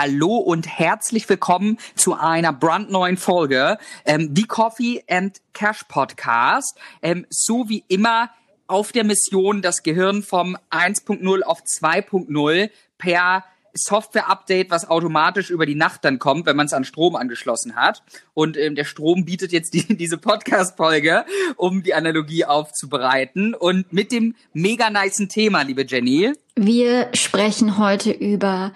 Hallo und herzlich willkommen zu einer brandneuen Folge, ähm, The Coffee and Cash Podcast. Ähm, so wie immer auf der Mission, das Gehirn vom 1.0 auf 2.0 per Software-Update, was automatisch über die Nacht dann kommt, wenn man es an Strom angeschlossen hat. Und ähm, der Strom bietet jetzt die, diese Podcast-Folge, um die Analogie aufzubereiten. Und mit dem mega niceen Thema, liebe Jenny. Wir sprechen heute über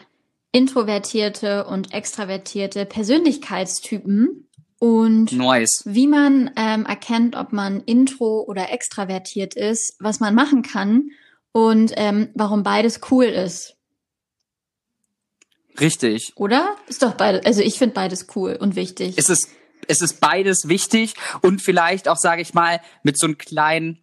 introvertierte und extravertierte Persönlichkeitstypen und nice. wie man ähm, erkennt, ob man intro oder extravertiert ist, was man machen kann und ähm, warum beides cool ist. Richtig. Oder? Ist doch beides. Also ich finde beides cool und wichtig. Es ist, es ist beides wichtig und vielleicht auch, sage ich mal, mit so einem kleinen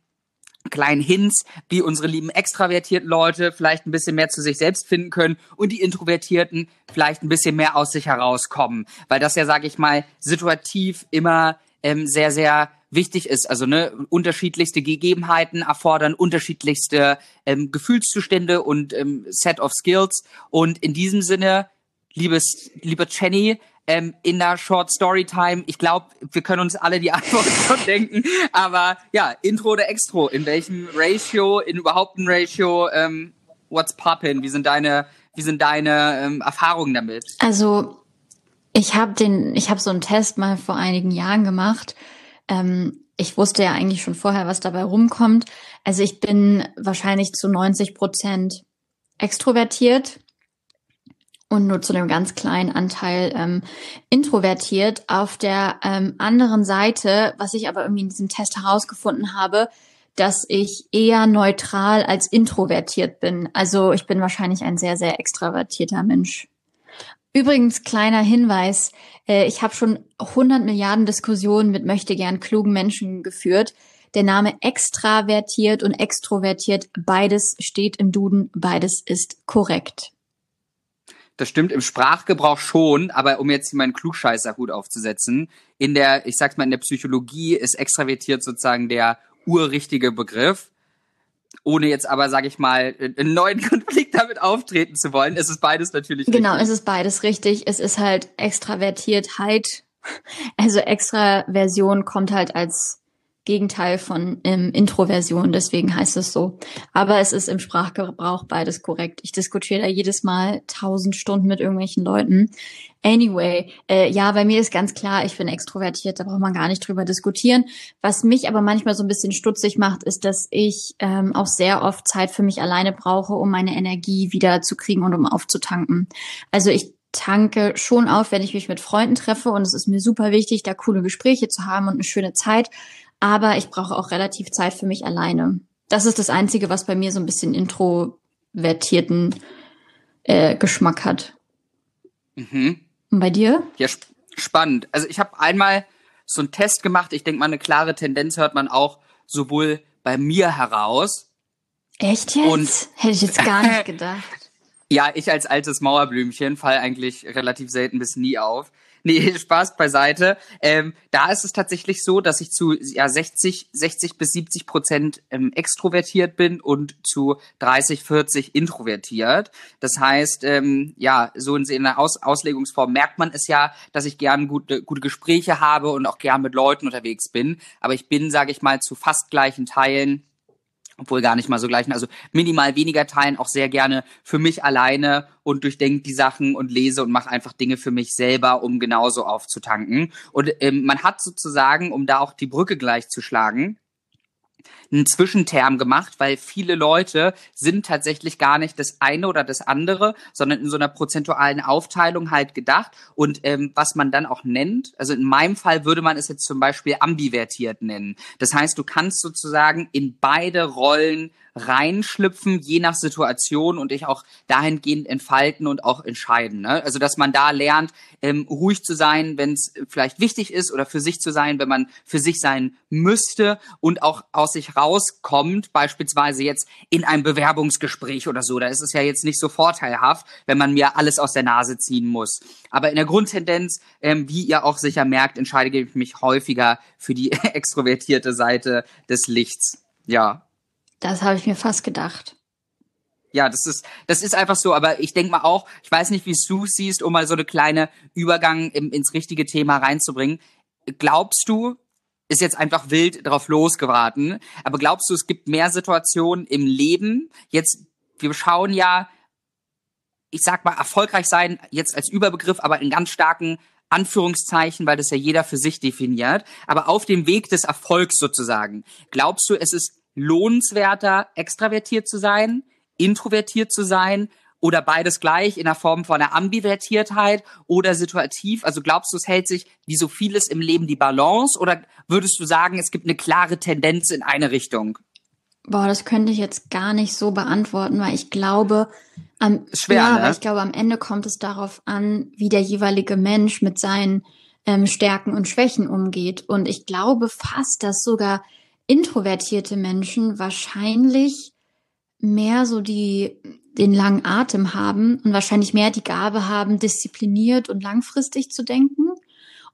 kleinen Hints, wie unsere lieben extravertierten Leute vielleicht ein bisschen mehr zu sich selbst finden können und die Introvertierten vielleicht ein bisschen mehr aus sich herauskommen, weil das ja, sage ich mal, situativ immer ähm, sehr, sehr wichtig ist. Also ne, unterschiedlichste Gegebenheiten erfordern unterschiedlichste ähm, Gefühlszustände und ähm, Set of Skills. Und in diesem Sinne, liebes, lieber Jenny, ähm, in der Short Story Time. Ich glaube, wir können uns alle die Antwort schon denken. Aber ja, Intro oder Extro? In welchem Ratio? In überhaupt ein Ratio? Ähm, what's poppin'? Wie sind deine, wie sind deine ähm, Erfahrungen damit? Also ich habe den, ich habe so einen Test mal vor einigen Jahren gemacht. Ähm, ich wusste ja eigentlich schon vorher, was dabei rumkommt. Also ich bin wahrscheinlich zu 90 Prozent extrovertiert und nur zu einem ganz kleinen Anteil ähm, introvertiert. Auf der ähm, anderen Seite, was ich aber irgendwie in diesem Test herausgefunden habe, dass ich eher neutral als introvertiert bin. Also ich bin wahrscheinlich ein sehr, sehr extravertierter Mensch. Übrigens, kleiner Hinweis, äh, ich habe schon 100 Milliarden Diskussionen mit möchte gern klugen Menschen geführt. Der Name extravertiert und extrovertiert, beides steht im Duden, beides ist korrekt. Das stimmt im Sprachgebrauch schon, aber um jetzt meinen Klugscheißerhut aufzusetzen, in der, ich sag's mal, in der Psychologie ist extravertiert sozusagen der urrichtige Begriff. Ohne jetzt aber, sage ich mal, einen neuen Konflikt damit auftreten zu wollen, ist es beides natürlich genau, richtig. Genau, es ist beides richtig. Es ist halt Extravertiertheit. Also Extraversion kommt halt als Gegenteil von ähm, Introversion, deswegen heißt es so. Aber es ist im Sprachgebrauch beides korrekt. Ich diskutiere da jedes Mal tausend Stunden mit irgendwelchen Leuten. Anyway, äh, ja, bei mir ist ganz klar, ich bin extrovertiert, da braucht man gar nicht drüber diskutieren. Was mich aber manchmal so ein bisschen stutzig macht, ist, dass ich ähm, auch sehr oft Zeit für mich alleine brauche, um meine Energie wieder zu kriegen und um aufzutanken. Also ich tanke schon auf, wenn ich mich mit Freunden treffe und es ist mir super wichtig, da coole Gespräche zu haben und eine schöne Zeit aber ich brauche auch relativ Zeit für mich alleine. Das ist das Einzige, was bei mir so ein bisschen introvertierten äh, Geschmack hat. Mhm. Und bei dir? Ja, sp spannend. Also ich habe einmal so einen Test gemacht. Ich denke mal, eine klare Tendenz hört man auch sowohl bei mir heraus. Echt jetzt? Und Hätte ich jetzt gar nicht gedacht. ja, ich als altes Mauerblümchen fall eigentlich relativ selten bis nie auf. Nee, Spaß beiseite. Ähm, da ist es tatsächlich so, dass ich zu ja, 60, 60 bis 70 Prozent ähm, extrovertiert bin und zu 30, 40 introvertiert. Das heißt, ähm, ja, so in, in der Aus Auslegungsform merkt man es ja, dass ich gern gute, gute Gespräche habe und auch gern mit Leuten unterwegs bin. Aber ich bin, sage ich mal, zu fast gleichen Teilen obwohl gar nicht mal so gleich, also minimal weniger teilen, auch sehr gerne für mich alleine und durchdenke die Sachen und lese und mache einfach Dinge für mich selber, um genauso aufzutanken. Und ähm, man hat sozusagen, um da auch die Brücke gleich zu schlagen, einen Zwischenterm gemacht, weil viele Leute sind tatsächlich gar nicht das eine oder das andere, sondern in so einer prozentualen Aufteilung halt gedacht. Und ähm, was man dann auch nennt, also in meinem Fall würde man es jetzt zum Beispiel ambivertiert nennen. Das heißt, du kannst sozusagen in beide Rollen reinschlüpfen, je nach Situation und dich auch dahingehend entfalten und auch entscheiden. Ne? Also dass man da lernt, ähm, ruhig zu sein, wenn es vielleicht wichtig ist oder für sich zu sein, wenn man für sich sein müsste und auch aus sich rauskommt, beispielsweise jetzt in einem Bewerbungsgespräch oder so. Da ist es ja jetzt nicht so vorteilhaft, wenn man mir alles aus der Nase ziehen muss. Aber in der Grundtendenz, ähm, wie ihr auch sicher merkt, entscheide ich mich häufiger für die extrovertierte Seite des Lichts. Ja, das habe ich mir fast gedacht. Ja, das ist, das ist einfach so. Aber ich denke mal auch, ich weiß nicht, wie du siehst, um mal so eine kleine Übergang im, ins richtige Thema reinzubringen. Glaubst du, ist jetzt einfach wild drauf losgeraten, aber glaubst du, es gibt mehr Situationen im Leben? Jetzt, wir schauen ja, ich sag mal, erfolgreich sein, jetzt als Überbegriff, aber in ganz starken Anführungszeichen, weil das ja jeder für sich definiert, aber auf dem Weg des Erfolgs sozusagen. Glaubst du, es ist lohnenswerter, extravertiert zu sein, introvertiert zu sein oder beides gleich in der Form von einer Ambivertiertheit oder situativ? Also glaubst du, es hält sich wie so vieles im Leben die Balance oder würdest du sagen, es gibt eine klare Tendenz in eine Richtung? Boah, das könnte ich jetzt gar nicht so beantworten, weil ich glaube, am, Schwer, ja, ne? weil ich glaube, am Ende kommt es darauf an, wie der jeweilige Mensch mit seinen ähm, Stärken und Schwächen umgeht. Und ich glaube fast, dass sogar introvertierte Menschen wahrscheinlich mehr so die, den langen Atem haben und wahrscheinlich mehr die Gabe haben, diszipliniert und langfristig zu denken.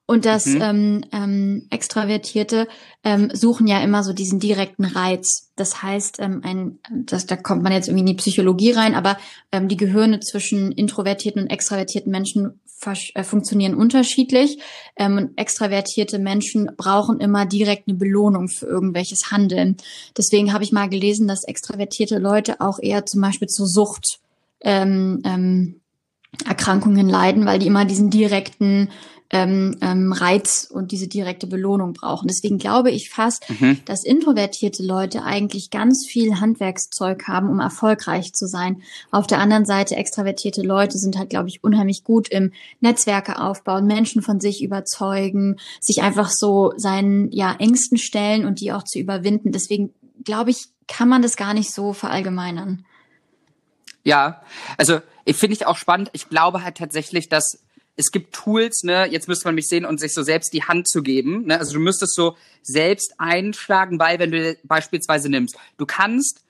Und das Mhm. ähm, ähm, Extravertierte ähm, suchen ja immer so diesen direkten Reiz. Das heißt, ähm, ein, das, da kommt man jetzt irgendwie in die Psychologie rein, aber ähm, die Gehirne zwischen introvertierten und extravertierten Menschen äh, funktionieren unterschiedlich. Ähm, und extravertierte Menschen brauchen immer direkt eine Belohnung für irgendwelches Handeln. Deswegen habe ich mal gelesen, dass extravertierte Leute auch eher zum Beispiel zur Sucht ähm, ähm, Erkrankungen leiden, weil die immer diesen direkten ähm, ähm, Reiz und diese direkte Belohnung brauchen. Deswegen glaube ich fast, Mhm. dass introvertierte Leute eigentlich ganz viel Handwerkszeug haben, um erfolgreich zu sein. Auf der anderen Seite extravertierte Leute sind halt, glaube ich, unheimlich gut im Netzwerke aufbauen, Menschen von sich überzeugen, sich einfach so seinen ja Ängsten stellen und die auch zu überwinden. Deswegen glaube ich, kann man das gar nicht so verallgemeinern. Ja, also ich finde ich auch spannend. Ich glaube halt tatsächlich, dass es gibt Tools, ne, jetzt müsste man mich sehen und sich so selbst die Hand zu geben. Ne? Also du müsstest so selbst einschlagen, weil wenn du beispielsweise nimmst, du kannst,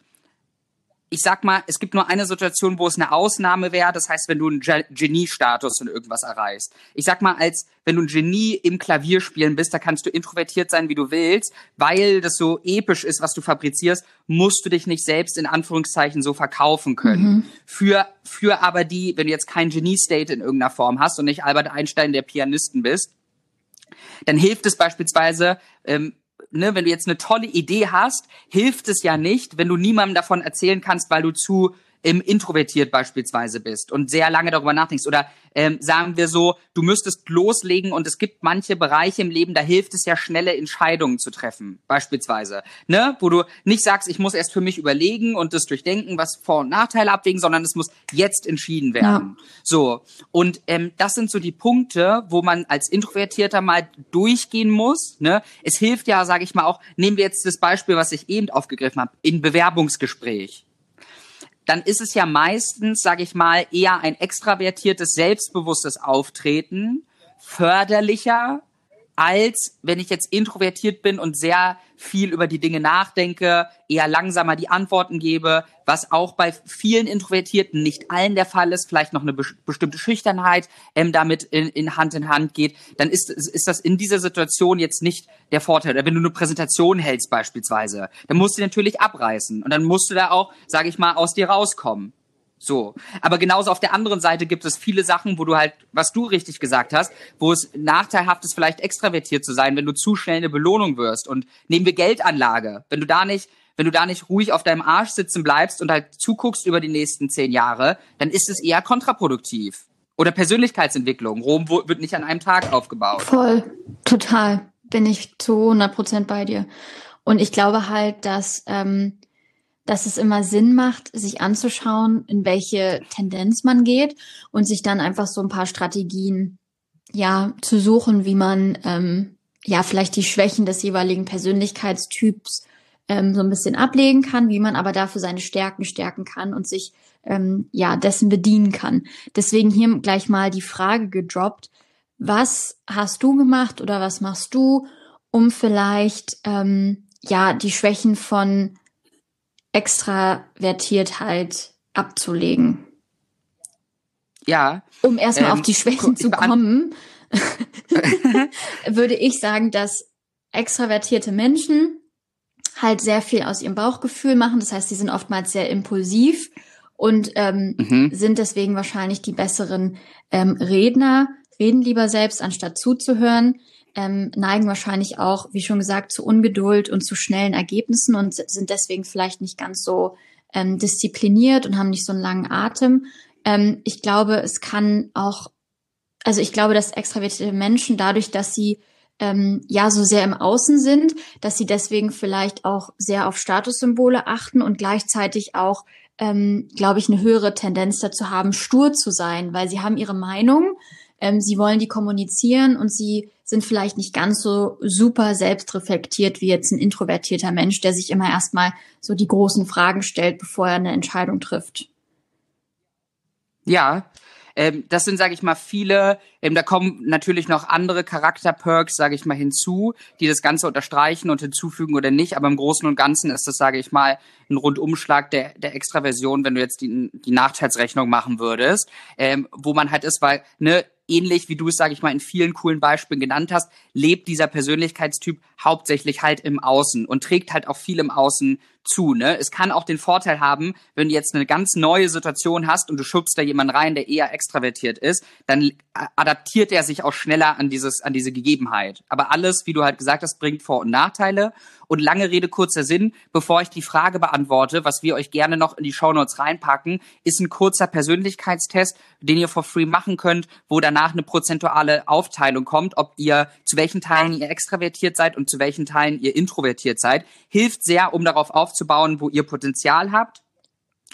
ich sag mal, es gibt nur eine Situation, wo es eine Ausnahme wäre, das heißt, wenn du einen Ge- Genie-Status in irgendwas erreichst. Ich sag mal, als wenn du ein Genie im Klavierspielen bist, da kannst du introvertiert sein, wie du willst, weil das so episch ist, was du fabrizierst, musst du dich nicht selbst in Anführungszeichen so verkaufen können. Für, für aber die, wenn du jetzt kein Genie-State in irgendeiner Form hast und nicht Albert Einstein der Pianisten bist, dann hilft es beispielsweise, ähm, ne, wenn du jetzt eine tolle Idee hast, hilft es ja nicht, wenn du niemandem davon erzählen kannst, weil du zu ähm, introvertiert beispielsweise bist und sehr lange darüber nachdenkst. Oder ähm, sagen wir so, du müsstest loslegen und es gibt manche Bereiche im Leben, da hilft es ja, schnelle Entscheidungen zu treffen, beispielsweise. Ne? Wo du nicht sagst, ich muss erst für mich überlegen und das durchdenken, was Vor- und Nachteile abwägen, sondern es muss jetzt entschieden werden. So, und ähm, das sind so die Punkte, wo man als Introvertierter mal durchgehen muss. Ne? Es hilft ja, sage ich mal auch, nehmen wir jetzt das Beispiel, was ich eben aufgegriffen habe, in Bewerbungsgespräch. Dann ist es ja meistens, sage ich mal, eher ein extravertiertes, selbstbewusstes Auftreten, förderlicher, als wenn ich jetzt introvertiert bin und sehr viel über die Dinge nachdenke, eher langsamer die Antworten gebe, was auch bei vielen Introvertierten, nicht allen der Fall ist, vielleicht noch eine be bestimmte Schüchternheit ähm, damit in, in Hand in Hand geht, dann ist, ist das in dieser Situation jetzt nicht der Vorteil. Wenn du eine Präsentation hältst beispielsweise, dann musst du natürlich abreißen und dann musst du da auch, sage ich mal, aus dir rauskommen. So. Aber genauso auf der anderen Seite gibt es viele Sachen, wo du halt, was du richtig gesagt hast, wo es nachteilhaft ist, vielleicht extravertiert zu sein, wenn du zu schnell eine Belohnung wirst. Und nehmen wir Geldanlage. Wenn du da nicht, wenn du da nicht ruhig auf deinem Arsch sitzen bleibst und halt zuguckst über die nächsten zehn Jahre, dann ist es eher kontraproduktiv. Oder Persönlichkeitsentwicklung. Rom wird nicht an einem Tag aufgebaut. Voll, total. Bin ich zu 100 Prozent bei dir. Und ich glaube halt, dass, ähm, dass es immer Sinn macht, sich anzuschauen, in welche Tendenz man geht und sich dann einfach so ein paar Strategien, ja, zu suchen, wie man, ähm, ja, vielleicht die Schwächen des jeweiligen Persönlichkeitstyps ähm, so ein bisschen ablegen kann, wie man aber dafür seine Stärken stärken kann und sich, ähm, ja, dessen bedienen kann. Deswegen hier gleich mal die Frage gedroppt, was hast du gemacht oder was machst du, um vielleicht ähm, ja die Schwächen von Extravertiertheit abzulegen? Ja, Um erstmal Ähm, auf die Schwächen zu kommen, würde ich sagen, dass extravertierte Menschen halt sehr viel aus ihrem Bauchgefühl machen. Das heißt, sie sind oftmals sehr impulsiv und ähm, mhm. sind deswegen wahrscheinlich die besseren ähm, Redner, reden lieber selbst, anstatt zuzuhören, ähm, neigen wahrscheinlich auch, wie schon gesagt, zu Ungeduld und zu schnellen Ergebnissen und sind deswegen vielleicht nicht ganz so ähm, diszipliniert und haben nicht so einen langen Atem. Ähm, ich glaube, es kann auch, also ich glaube, dass extravertierte Menschen dadurch, dass sie ähm, ja so sehr im Außen sind, dass sie deswegen vielleicht auch sehr auf Statussymbole achten und gleichzeitig auch, ähm, glaube ich, eine höhere Tendenz dazu haben, stur zu sein, weil sie haben ihre Meinung, ähm, sie wollen die kommunizieren und sie sind vielleicht nicht ganz so super selbstreflektiert wie jetzt ein introvertierter Mensch, der sich immer erstmal so die großen Fragen stellt, bevor er eine Entscheidung trifft. Ja, ähm, das sind, sage ich mal, viele. Ähm, da kommen natürlich noch andere Charakterperks, sage ich mal, hinzu, die das Ganze unterstreichen und hinzufügen oder nicht. Aber im Großen und Ganzen ist das, sage ich mal, ein Rundumschlag der, der Extraversion, wenn du jetzt die, die Nachteilsrechnung machen würdest, ähm, wo man halt ist, weil ne, ähnlich wie du es, sage ich mal, in vielen coolen Beispielen genannt hast, lebt dieser Persönlichkeitstyp hauptsächlich halt im Außen und trägt halt auch viel im Außen zu. Ne? Es kann auch den Vorteil haben, wenn du jetzt eine ganz neue Situation hast und du schubst da jemanden rein, der eher extravertiert ist, dann adaptiert er sich auch schneller an dieses, an diese Gegebenheit. Aber alles, wie du halt gesagt hast, bringt Vor- und Nachteile. Und lange Rede, kurzer Sinn, bevor ich die Frage beantworte, was wir euch gerne noch in die Shownotes reinpacken, ist ein kurzer Persönlichkeitstest, den ihr for free machen könnt, wo danach eine prozentuale Aufteilung kommt, ob ihr zu welchen Teilen ihr extravertiert seid und zu welchen Teilen ihr introvertiert seid. Hilft sehr, um darauf aufzubauen, wo ihr Potenzial habt.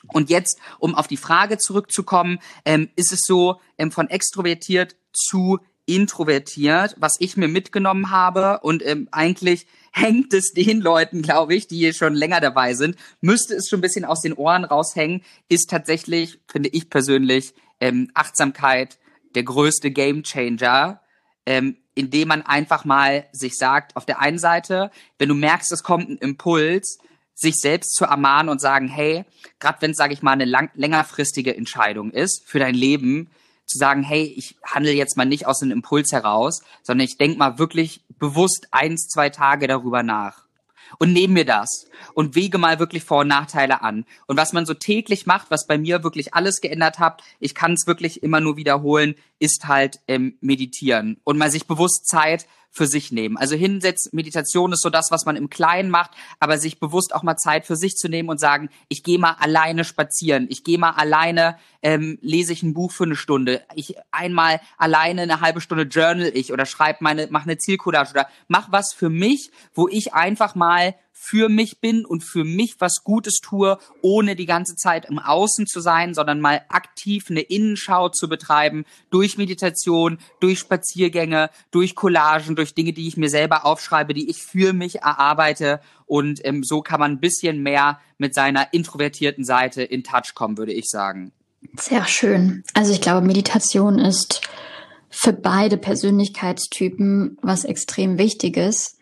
Und jetzt, um auf die Frage zurückzukommen, ähm, ist es so, ähm, von extrovertiert zu introvertiert, was ich mir mitgenommen habe und ähm, eigentlich hängt es den Leuten, glaube ich, die hier schon länger dabei sind, müsste es schon ein bisschen aus den Ohren raushängen, ist tatsächlich, finde ich persönlich, ähm, Achtsamkeit der größte Gamechanger, ähm, indem man einfach mal sich sagt, auf der einen Seite, wenn du merkst, es kommt ein Impuls, sich selbst zu ermahnen und sagen, hey, gerade wenn es, sage ich mal, eine lang längerfristige Entscheidung ist für dein Leben, zu sagen, hey, ich handle jetzt mal nicht aus einem Impuls heraus, sondern ich denke mal wirklich bewusst eins, zwei Tage darüber nach und nehme mir das und wege mal wirklich Vor- und Nachteile an. Und was man so täglich macht, was bei mir wirklich alles geändert hat, ich kann es wirklich immer nur wiederholen, ist halt ähm, meditieren und mal sich bewusst Zeit für sich nehmen. Also hinsetz, Meditation ist so das, was man im Kleinen macht, aber sich bewusst auch mal Zeit für sich zu nehmen und sagen, ich gehe mal alleine spazieren, ich gehe mal alleine, ähm, lese ich ein Buch für eine Stunde, ich einmal alleine eine halbe Stunde journal ich oder schreib meine, mach eine Zielcollage oder mach was für mich, wo ich einfach mal für mich bin und für mich was Gutes tue, ohne die ganze Zeit im Außen zu sein, sondern mal aktiv eine Innenschau zu betreiben, durch Meditation, durch Spaziergänge, durch Collagen, durch Dinge, die ich mir selber aufschreibe, die ich für mich erarbeite. Und ähm, so kann man ein bisschen mehr mit seiner introvertierten Seite in Touch kommen, würde ich sagen. Sehr schön. Also ich glaube, Meditation ist für beide Persönlichkeitstypen was extrem Wichtiges.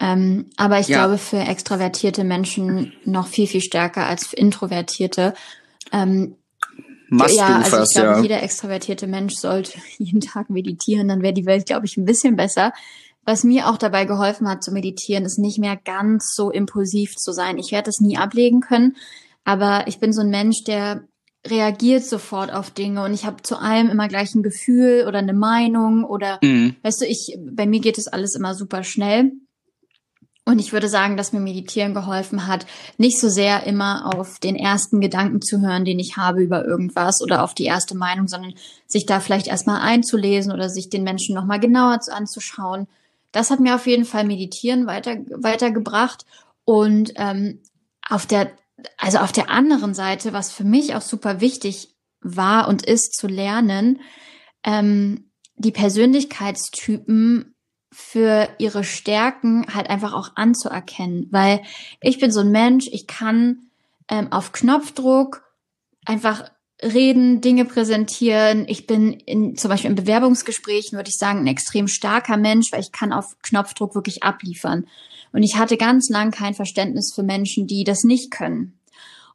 Ähm, aber ich ja. glaube, für extravertierte Menschen noch viel, viel stärker als für introvertierte. Ähm, Must ja, also ich glaube, ja. jeder extravertierte Mensch sollte jeden Tag meditieren, dann wäre die Welt, glaube ich, ein bisschen besser. Was mir auch dabei geholfen hat zu meditieren, ist nicht mehr ganz so impulsiv zu sein. Ich werde es nie ablegen können, aber ich bin so ein Mensch, der reagiert sofort auf Dinge und ich habe zu allem immer gleich ein Gefühl oder eine Meinung oder mhm. weißt du, ich bei mir geht es alles immer super schnell und ich würde sagen, dass mir Meditieren geholfen hat, nicht so sehr immer auf den ersten Gedanken zu hören, den ich habe über irgendwas oder auf die erste Meinung, sondern sich da vielleicht erstmal einzulesen oder sich den Menschen nochmal genauer anzuschauen. Das hat mir auf jeden Fall Meditieren weiter, weitergebracht. Und ähm, auf der, also auf der anderen Seite, was für mich auch super wichtig war und ist zu lernen, ähm, die Persönlichkeitstypen für ihre Stärken halt einfach auch anzuerkennen, weil ich bin so ein Mensch, ich kann ähm, auf Knopfdruck einfach reden, Dinge präsentieren. Ich bin in, zum Beispiel in Bewerbungsgesprächen, würde ich sagen, ein extrem starker Mensch, weil ich kann auf Knopfdruck wirklich abliefern. Und ich hatte ganz lang kein Verständnis für Menschen, die das nicht können.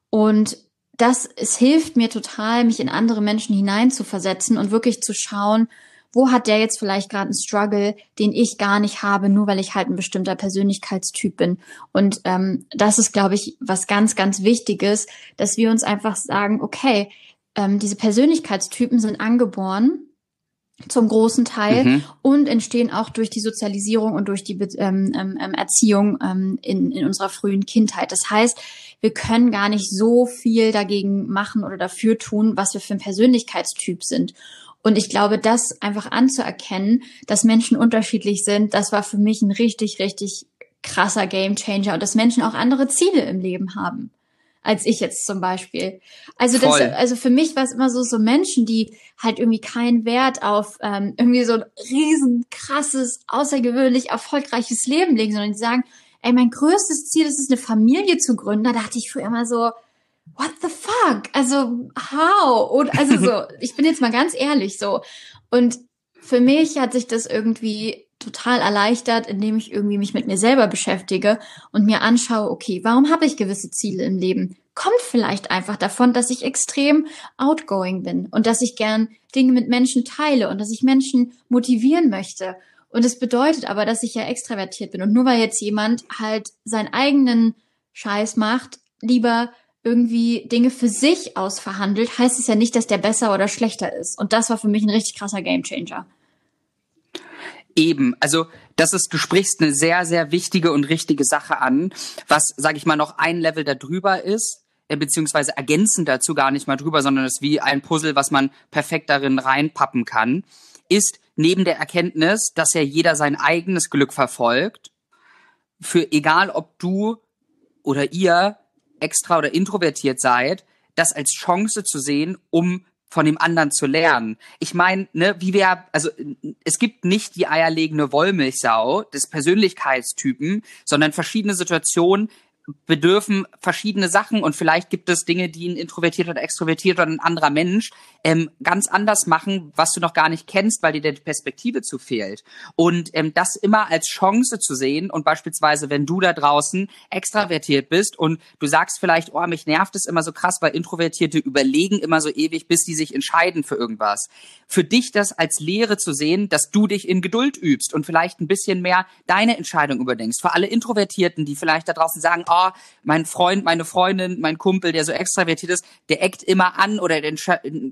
Und das, es hilft mir total, mich in andere Menschen hineinzuversetzen und wirklich zu schauen, wo hat der jetzt vielleicht gerade einen Struggle, den ich gar nicht habe, nur weil ich halt ein bestimmter Persönlichkeitstyp bin. Und ähm, das ist, glaube ich, was ganz, ganz Wichtiges, dass wir uns einfach sagen, okay, ähm, diese Persönlichkeitstypen sind angeboren zum großen Teil mhm. und entstehen auch durch die Sozialisierung und durch die ähm, ähm, ähm, Erziehung ähm, in, in unserer frühen Kindheit. Das heißt, wir können gar nicht so viel dagegen machen oder dafür tun, was wir für ein Persönlichkeitstyp sind. Und ich glaube, das einfach anzuerkennen, dass Menschen unterschiedlich sind, das war für mich ein richtig, richtig krasser Gamechanger und dass Menschen auch andere Ziele im Leben haben als ich jetzt zum Beispiel. Also das, also für mich war es immer so so Menschen, die halt irgendwie keinen Wert auf ähm, irgendwie so ein riesen krasses, außergewöhnlich erfolgreiches Leben legen, sondern die sagen, ey, mein größtes Ziel ist es, eine Familie zu gründen. Da dachte ich früher immer so, what the fuck? Also how? Und also so, ich bin jetzt mal ganz ehrlich so. Und für mich hat sich das irgendwie total erleichtert, indem ich irgendwie mich mit mir selber beschäftige und mir anschaue, okay, warum habe ich gewisse Ziele im Leben? Kommt vielleicht einfach davon, dass ich extrem outgoing bin und dass ich gern Dinge mit Menschen teile und dass ich Menschen motivieren möchte. Und es bedeutet aber, dass ich ja extravertiert bin. Und nur weil jetzt jemand halt seinen eigenen Scheiß macht, lieber irgendwie Dinge für sich ausverhandelt, heißt es ja nicht, dass der besser oder schlechter ist. Und das war für mich ein richtig krasser Gamechanger. Eben, also das ist, du sprichst eine sehr, sehr wichtige und richtige Sache an, was, sage ich mal, noch ein Level darüber ist, äh, beziehungsweise ergänzend dazu gar nicht mal drüber, sondern es ist wie ein Puzzle, was man perfekt darin reinpappen kann, ist neben der Erkenntnis, dass ja jeder sein eigenes Glück verfolgt, für egal ob du oder ihr extra oder introvertiert seid, das als Chance zu sehen, um von dem anderen zu lernen. Ich meine, ne, wie wir, also es gibt nicht die eierlegende Wollmilchsau des Persönlichkeitstypen, sondern verschiedene Situationen, bedürfen verschiedene Sachen und vielleicht gibt es Dinge, die ein introvertierter oder extrovertierter oder ein anderer Mensch ähm, ganz anders machen, was du noch gar nicht kennst, weil dir die Perspektive zu fehlt. Und ähm, das immer als Chance zu sehen und beispielsweise, wenn du da draußen extravertiert bist und du sagst vielleicht, oh, mich nervt es immer so krass, weil Introvertierte überlegen immer so ewig, bis die sich entscheiden für irgendwas. Für dich das als Lehre zu sehen, dass du dich in Geduld übst und vielleicht ein bisschen mehr deine Entscheidung überdenkst. Für alle Introvertierten, die vielleicht da draußen sagen, oh, oh, mein Freund, meine Freundin, mein Kumpel, der so extravertiert ist, der eckt immer an oder der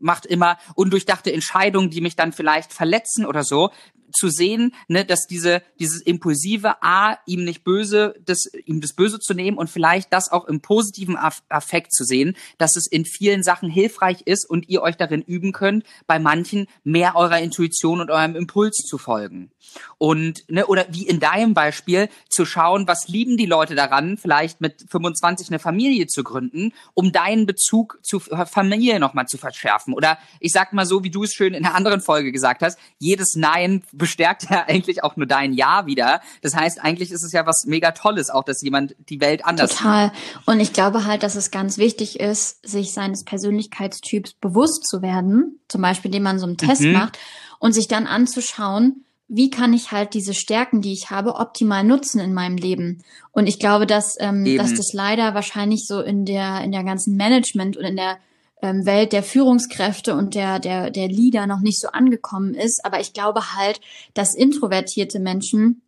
macht immer undurchdachte Entscheidungen, die mich dann vielleicht verletzen oder so zu sehen, ne, dass diese dieses impulsive A ihm nicht böse, das ihm das Böse zu nehmen und vielleicht das auch im positiven Affekt zu sehen, dass es in vielen Sachen hilfreich ist und ihr euch darin üben könnt, bei manchen mehr eurer Intuition und eurem Impuls zu folgen. Und ne, oder wie in deinem Beispiel zu schauen, was lieben die Leute daran, vielleicht mit 25 eine Familie zu gründen, um deinen Bezug zu Familie nochmal zu verschärfen. Oder ich sag mal so, wie du es schön in einer anderen Folge gesagt hast, jedes Nein bestärkt ja eigentlich auch nur dein Ja wieder. Das heißt, eigentlich ist es ja was mega Tolles, auch dass jemand die Welt anders Total. Und ich glaube halt, dass es ganz wichtig ist, sich seines Persönlichkeitstyps bewusst zu werden. Zum Beispiel, indem man so einen Test mhm. macht und sich dann anzuschauen, wie kann ich halt diese Stärken, die ich habe, optimal nutzen in meinem Leben? Und ich glaube, dass, ähm, dass das leider wahrscheinlich so in der, in der ganzen Management und in der ähm, Welt der Führungskräfte und der, der, der Leader noch nicht so angekommen ist. Aber ich glaube halt, dass introvertierte Menschen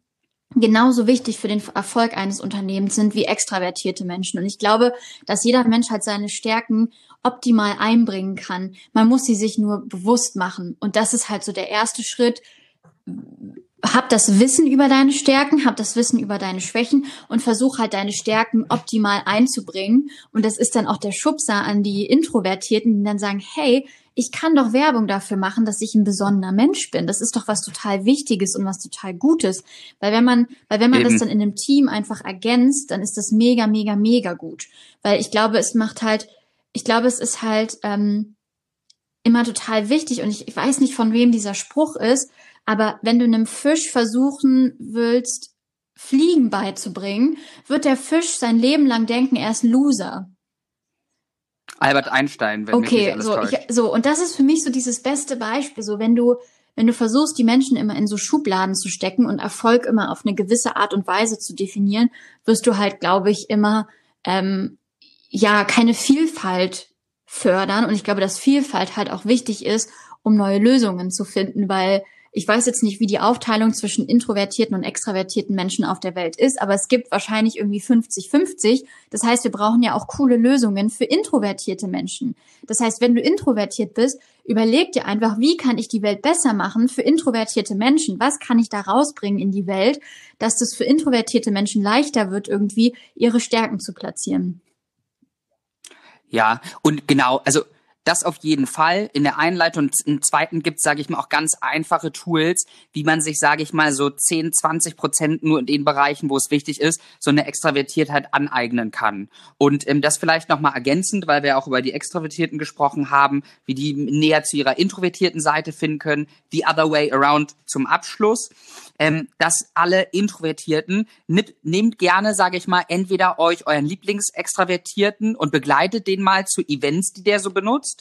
genauso wichtig für den Erfolg eines Unternehmens sind wie extravertierte Menschen. Und ich glaube, dass jeder Mensch halt seine Stärken optimal einbringen kann. Man muss sie sich nur bewusst machen. Und das ist halt so der erste Schritt, hab das Wissen über deine Stärken, hab das Wissen über deine Schwächen und versuch halt deine Stärken optimal einzubringen. Und das ist dann auch der Schubser an die Introvertierten, die dann sagen, hey, ich kann doch Werbung dafür machen, dass ich ein besonderer Mensch bin. Das ist doch was total Wichtiges und was total Gutes. Weil wenn man, weil wenn man Eben. das dann in einem Team einfach ergänzt, dann ist das mega, mega, mega gut. Weil ich glaube, es macht halt, ich glaube, es ist halt ähm, immer total wichtig und ich, ich weiß nicht, von wem dieser Spruch ist, aber wenn du einem Fisch versuchen willst, Fliegen beizubringen, wird der Fisch sein Leben lang denken, er ist ein Loser. Albert Einstein, wenn okay, mich alles so, ich, so und das ist für mich so dieses beste Beispiel, so wenn du wenn du versuchst, die Menschen immer in so Schubladen zu stecken und Erfolg immer auf eine gewisse Art und Weise zu definieren, wirst du halt, glaube ich, immer ähm, ja keine Vielfalt fördern. Und ich glaube, dass Vielfalt halt auch wichtig ist, um neue Lösungen zu finden, weil ich weiß jetzt nicht, wie die Aufteilung zwischen introvertierten und extravertierten Menschen auf der Welt ist, aber es gibt wahrscheinlich irgendwie 50-50. Das heißt, wir brauchen ja auch coole Lösungen für introvertierte Menschen. Das heißt, wenn du introvertiert bist, überleg dir einfach, wie kann ich die Welt besser machen für introvertierte Menschen? Was kann ich da rausbringen in die Welt, dass das für introvertierte Menschen leichter wird, irgendwie ihre Stärken zu platzieren? Ja, und genau, also das auf jeden Fall. In der Einleitung und im zweiten gibt es, sage ich mal, auch ganz einfache Tools, wie man sich, sage ich mal, so 10, 20 Prozent nur in den Bereichen, wo es wichtig ist, so eine Extravertiertheit aneignen kann. Und ähm, das vielleicht nochmal ergänzend, weil wir auch über die Extravertierten gesprochen haben, wie die näher zu ihrer introvertierten Seite finden können. The other way around zum Abschluss ähm, dass alle Introvertierten nimmt, nehmt gerne, sage ich mal, entweder euch euren Lieblingsextravertierten und begleitet den mal zu Events, die der so benutzt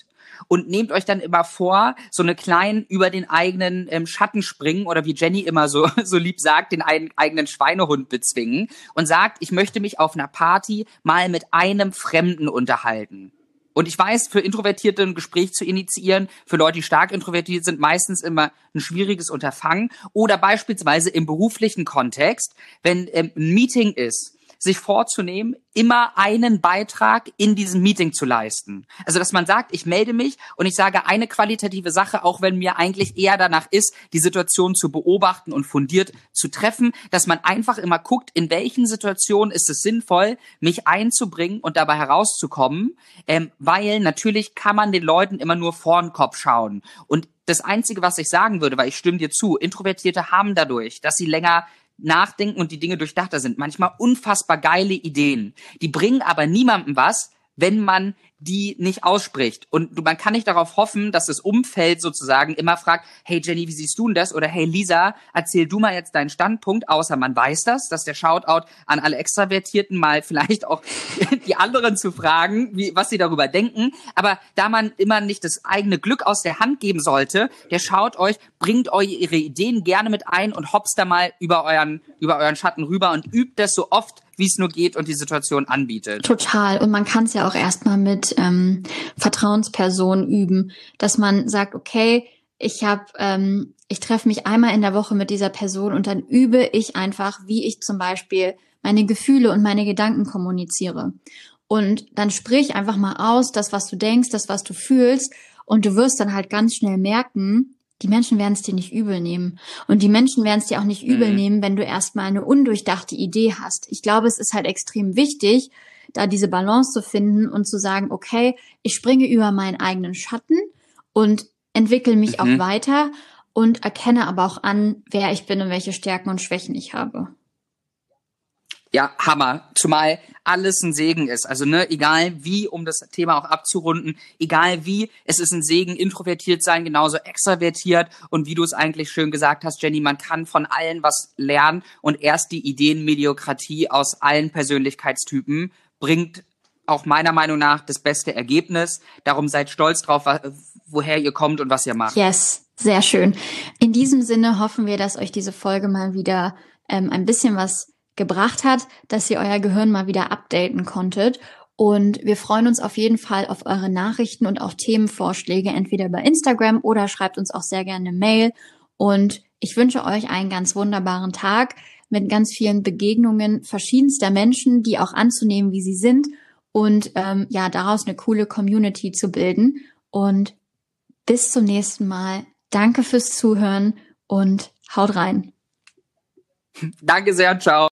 und nehmt euch dann immer vor, so eine kleinen über den eigenen ähm, Schatten springen oder wie Jenny immer so, so lieb sagt, den ein, eigenen Schweinehund bezwingen und sagt, ich möchte mich auf einer Party mal mit einem Fremden unterhalten. Und ich weiß, für Introvertierte ein Gespräch zu initiieren, für Leute, die stark introvertiert sind, meistens immer ein schwieriges Unterfangen. Oder beispielsweise im beruflichen Kontext, wenn ähm, ein Meeting ist sich vorzunehmen, immer einen Beitrag in diesem Meeting zu leisten. Also, dass man sagt, ich melde mich und ich sage eine qualitative Sache, auch wenn mir eigentlich eher danach ist, die Situation zu beobachten und fundiert zu treffen, dass man einfach immer guckt, in welchen Situationen ist es sinnvoll, mich einzubringen und dabei herauszukommen, ähm, weil natürlich kann man den Leuten immer nur vor den Kopf schauen. Und das Einzige, was ich sagen würde, weil ich stimme dir zu, Introvertierte haben dadurch, dass sie länger nachdenken und die Dinge durchdachter sind. Manchmal unfassbar geile Ideen. Die bringen aber niemandem was, wenn man die nicht ausspricht. Und man kann nicht darauf hoffen, dass das Umfeld sozusagen immer fragt, hey Jenny, wie siehst du denn das? Oder hey Lisa, erzähl du mal jetzt deinen Standpunkt, außer man weiß das, dass der Shoutout an alle Extravertierten mal vielleicht auch die anderen zu fragen, wie, was sie darüber denken. Aber da man immer nicht das eigene Glück aus der Hand geben sollte, der schaut euch, bringt euch ihre Ideen gerne mit ein und hops da mal über euren, über euren Schatten rüber und übt das so oft, wie es nur geht und die Situation anbietet. Total. Und man kann es ja auch erstmal mit ähm, Vertrauenspersonen üben, dass man sagt, okay, ich habe, ähm, ich treffe mich einmal in der Woche mit dieser Person und dann übe ich einfach, wie ich zum Beispiel meine Gefühle und meine Gedanken kommuniziere. Und dann sprich einfach mal aus, das, was du denkst, das, was du fühlst. Und du wirst dann halt ganz schnell merken, die Menschen werden es dir nicht übel nehmen. Und die Menschen werden es dir auch nicht übel mhm. nehmen, wenn du erstmal eine undurchdachte Idee hast. Ich glaube, es ist halt extrem wichtig, da diese Balance zu finden und zu sagen, okay, ich springe über meinen eigenen Schatten und entwickle mich mhm. auch weiter und erkenne aber auch an, wer ich bin und welche Stärken und Schwächen ich habe. Ja, Hammer. Zumal alles ein Segen ist. Also, ne, egal wie, um das Thema auch abzurunden, egal wie, es ist ein Segen, introvertiert sein, genauso extravertiert. Und wie du es eigentlich schön gesagt hast, Jenny, man kann von allen was lernen und erst die Ideenmediokratie aus allen Persönlichkeitstypen bringt auch meiner Meinung nach das beste Ergebnis. Darum seid stolz drauf, woher ihr kommt und was ihr macht. Yes, sehr schön. In diesem Sinne hoffen wir, dass euch diese Folge mal wieder ähm, ein bisschen was gebracht hat, dass ihr euer Gehirn mal wieder updaten konntet. Und wir freuen uns auf jeden Fall auf eure Nachrichten und auch Themenvorschläge, entweder bei Instagram oder schreibt uns auch sehr gerne Mail. Und ich wünsche euch einen ganz wunderbaren Tag mit ganz vielen Begegnungen verschiedenster Menschen, die auch anzunehmen, wie sie sind und ähm, ja, daraus eine coole Community zu bilden. Und bis zum nächsten Mal. Danke fürs Zuhören und haut rein. Danke sehr, ciao.